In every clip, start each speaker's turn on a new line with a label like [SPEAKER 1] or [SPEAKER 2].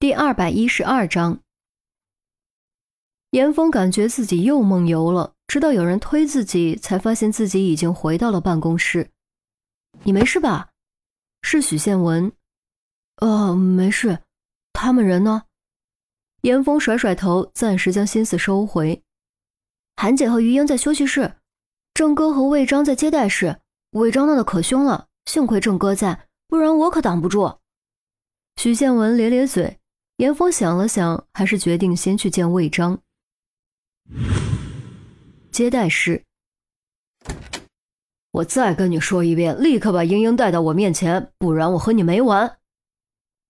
[SPEAKER 1] 第二百一十二章，严峰感觉自己又梦游了，直到有人推自己，才发现自己已经回到了办公室。你没事吧？是许宪文。
[SPEAKER 2] 哦，没事。他们人呢？
[SPEAKER 1] 严峰甩甩头，暂时将心思收回。
[SPEAKER 2] 韩姐和于英在休息室，郑哥和魏章在接待室。魏章闹得可凶了，幸亏郑哥在，不然我可挡不住。
[SPEAKER 1] 许宪文咧咧嘴。严峰想了想，还是决定先去见魏章。接待室，
[SPEAKER 3] 我再跟你说一遍，立刻把英英带到我面前，不然我和你没完。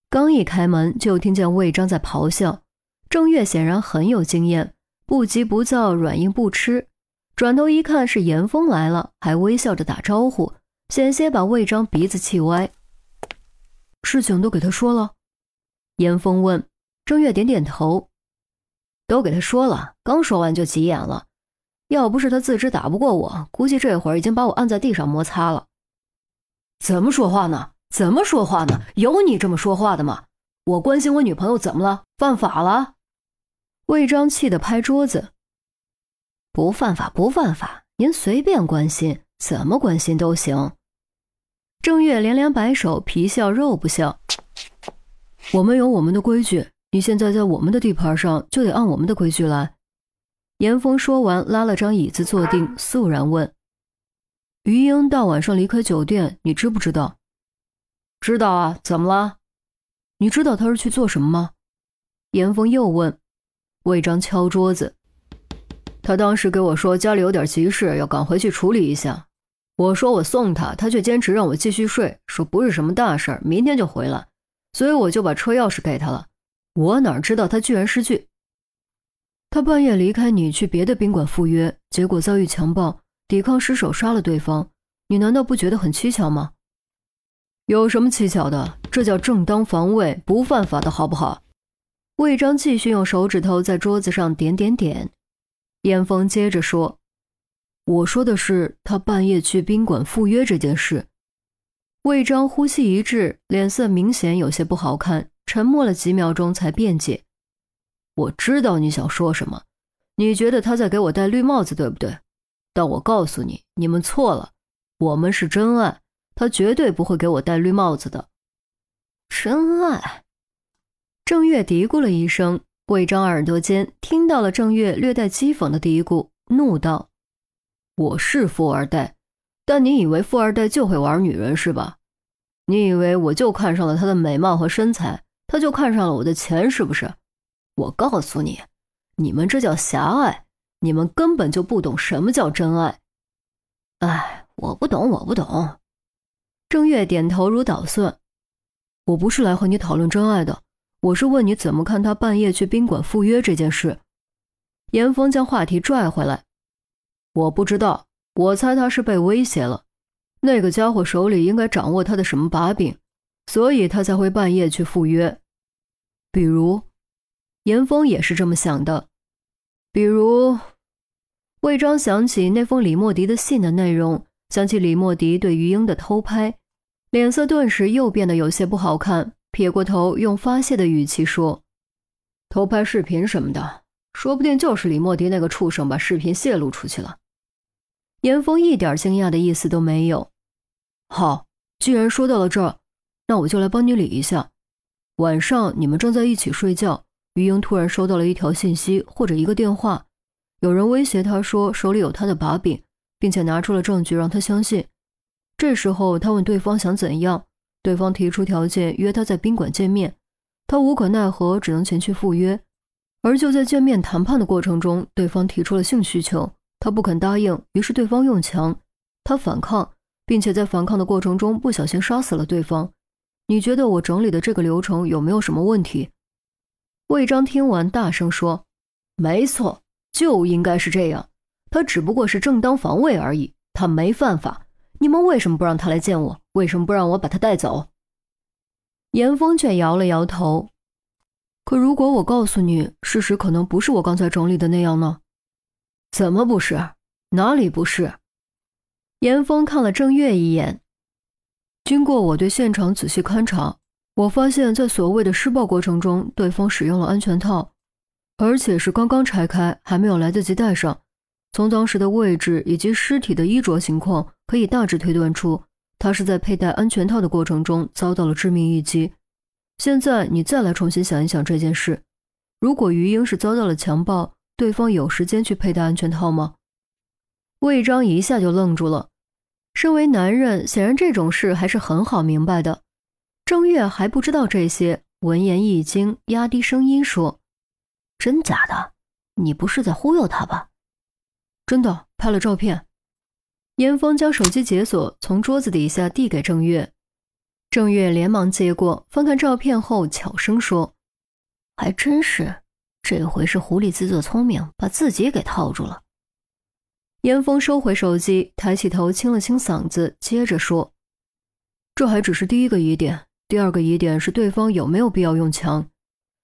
[SPEAKER 1] 刚一开门，就听见魏章在咆哮。郑月显然很有经验，不急不躁，软硬不吃。转头一看是严峰来了，还微笑着打招呼，险些把魏章鼻子气歪。
[SPEAKER 2] 事情都给他说了。
[SPEAKER 1] 严峰问郑月，点点头，
[SPEAKER 3] 都给他说了。刚说完就急眼了，要不是他自知打不过我，估计这会儿已经把我按在地上摩擦了。怎么说话呢？怎么说话呢？有你这么说话的吗？我关心我女朋友怎么了？犯法了？
[SPEAKER 1] 魏章气得拍桌子，
[SPEAKER 3] 不犯法，不犯法，您随便关心，怎么关心都行。
[SPEAKER 1] 郑月连连摆手，皮笑肉不笑。
[SPEAKER 2] 我们有我们的规矩，你现在在我们的地盘上，就得按我们的规矩来。
[SPEAKER 1] 严峰说完，拉了张椅子坐定，肃然问：“
[SPEAKER 2] 于英大晚上离开酒店，你知不知道？”“
[SPEAKER 3] 知道啊，怎么了？
[SPEAKER 2] 你知道他是去做什么吗？”
[SPEAKER 1] 严峰又问。
[SPEAKER 3] 魏章敲桌子：“他当时给我说家里有点急事，要赶回去处理一下。我说我送他，他却坚持让我继续睡，说不是什么大事明天就回来。”所以我就把车钥匙给他了，我哪知道他居然失去。
[SPEAKER 2] 他半夜离开你去别的宾馆赴约，结果遭遇强暴，抵抗失手杀了对方，你难道不觉得很蹊跷吗？
[SPEAKER 3] 有什么蹊跷的？这叫正当防卫，不犯法的好不好？
[SPEAKER 1] 魏章继续用手指头在桌子上点点点，
[SPEAKER 2] 严峰接着说：“我说的是他半夜去宾馆赴约这件事。”
[SPEAKER 1] 魏章呼吸一滞，脸色明显有些不好看，沉默了几秒钟才辩解：“
[SPEAKER 3] 我知道你想说什么，你觉得他在给我戴绿帽子，对不对？但我告诉你，你们错了，我们是真爱，他绝对不会给我戴绿帽子的。”
[SPEAKER 2] 真爱，
[SPEAKER 1] 郑月嘀咕了一声，魏章耳朵尖听到了郑月略带讥讽的嘀咕，怒道：“
[SPEAKER 3] 我是富二代。”但你以为富二代就会玩女人是吧？你以为我就看上了她的美貌和身材，他就看上了我的钱是不是？我告诉你，你们这叫狭隘，你们根本就不懂什么叫真爱。哎，我不懂，我不懂。
[SPEAKER 1] 郑月点头如捣蒜。
[SPEAKER 2] 我不是来和你讨论真爱的，我是问你怎么看他半夜去宾馆赴约这件事。
[SPEAKER 1] 严峰将话题拽回来，
[SPEAKER 3] 我不知道。我猜他是被威胁了，那个家伙手里应该掌握他的什么把柄，所以他才会半夜去赴约。
[SPEAKER 2] 比如，
[SPEAKER 1] 严峰也是这么想的。
[SPEAKER 3] 比如，
[SPEAKER 1] 魏章想起那封李莫迪的信的内容，想起李莫迪对于英的偷拍，脸色顿时又变得有些不好看，撇过头，用发泄的语气说：“
[SPEAKER 3] 偷拍视频什么的，说不定就是李莫迪那个畜生把视频泄露出去了。”
[SPEAKER 1] 严峰一点惊讶的意思都没有。
[SPEAKER 2] 好，既然说到了这儿，那我就来帮你理一下。晚上你们正在一起睡觉，于英突然收到了一条信息或者一个电话，有人威胁他说手里有他的把柄，并且拿出了证据让他相信。这时候他问对方想怎样，对方提出条件约他在宾馆见面，他无可奈何只能前去赴约。而就在见面谈判的过程中，对方提出了性需求。他不肯答应，于是对方用强，他反抗，并且在反抗的过程中不小心杀死了对方。你觉得我整理的这个流程有没有什么问题？
[SPEAKER 1] 魏章听完大声说：“
[SPEAKER 3] 没错，就应该是这样。他只不过是正当防卫而已，他没犯法。你们为什么不让他来见我？为什么不让我把他带走？”
[SPEAKER 1] 严峰却摇了摇头。
[SPEAKER 2] 可如果我告诉你，事实可能不是我刚才整理的那样呢？
[SPEAKER 3] 怎么不是？哪里不是？
[SPEAKER 1] 严峰看了郑月一眼。
[SPEAKER 2] 经过我对现场仔细勘查，我发现，在所谓的施暴过程中，对方使用了安全套，而且是刚刚拆开，还没有来得及戴上。从当时的位置以及尸体的衣着情况，可以大致推断出，他是在佩戴安全套的过程中遭到了致命一击。现在你再来重新想一想这件事：如果于英是遭到了强暴，对方有时间去佩戴安全套吗？
[SPEAKER 1] 魏章一下就愣住了。身为男人，显然这种事还是很好明白的。郑月还不知道这些，闻言一惊，压低声音说：“真假的？你不是在忽悠他吧？”
[SPEAKER 2] 真的，拍了照片。
[SPEAKER 1] 严峰将手机解锁，从桌子底下递给郑月。郑月连忙接过，翻看照片后，悄声说：“还真是，这回是狐狸自作聪明，把自己给套住了。”严峰收回手机，抬起头，清了清嗓子，接着说：“
[SPEAKER 2] 这还只是第一个疑点，第二个疑点是对方有没有必要用枪。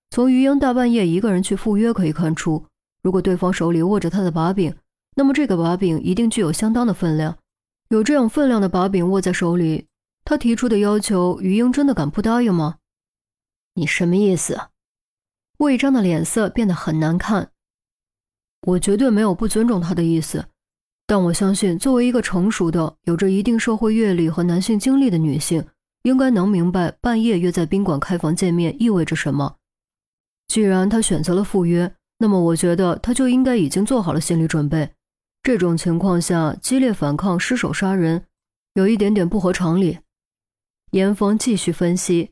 [SPEAKER 2] 从于英大半夜一个人去赴约可以看出，如果对方手里握着他的把柄，那么这个把柄一定具有相当的分量。有这样分量的把柄握在手里，他提出的要求，于英真的敢不答应吗？
[SPEAKER 1] 你什么意思？”魏章的脸色变得很难看。
[SPEAKER 2] 我绝对没有不尊重他的意思。但我相信，作为一个成熟的、有着一定社会阅历和男性经历的女性，应该能明白半夜约在宾馆开房见面意味着什么。既然他选择了赴约，那么我觉得他就应该已经做好了心理准备。这种情况下激烈反抗、失手杀人，有一点点不合常理。
[SPEAKER 1] 严峰继续分析，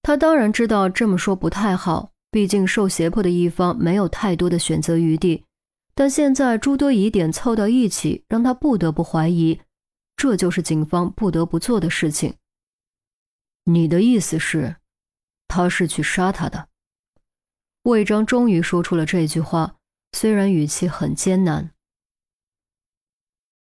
[SPEAKER 1] 他当然知道这么说不太好，毕竟受胁迫的一方没有太多的选择余地。但现在诸多疑点凑到一起，让他不得不怀疑，这就是警方不得不做的事情。
[SPEAKER 2] 你的意思是，他是去杀他的？
[SPEAKER 1] 魏章终于说出了这句话，虽然语气很艰难。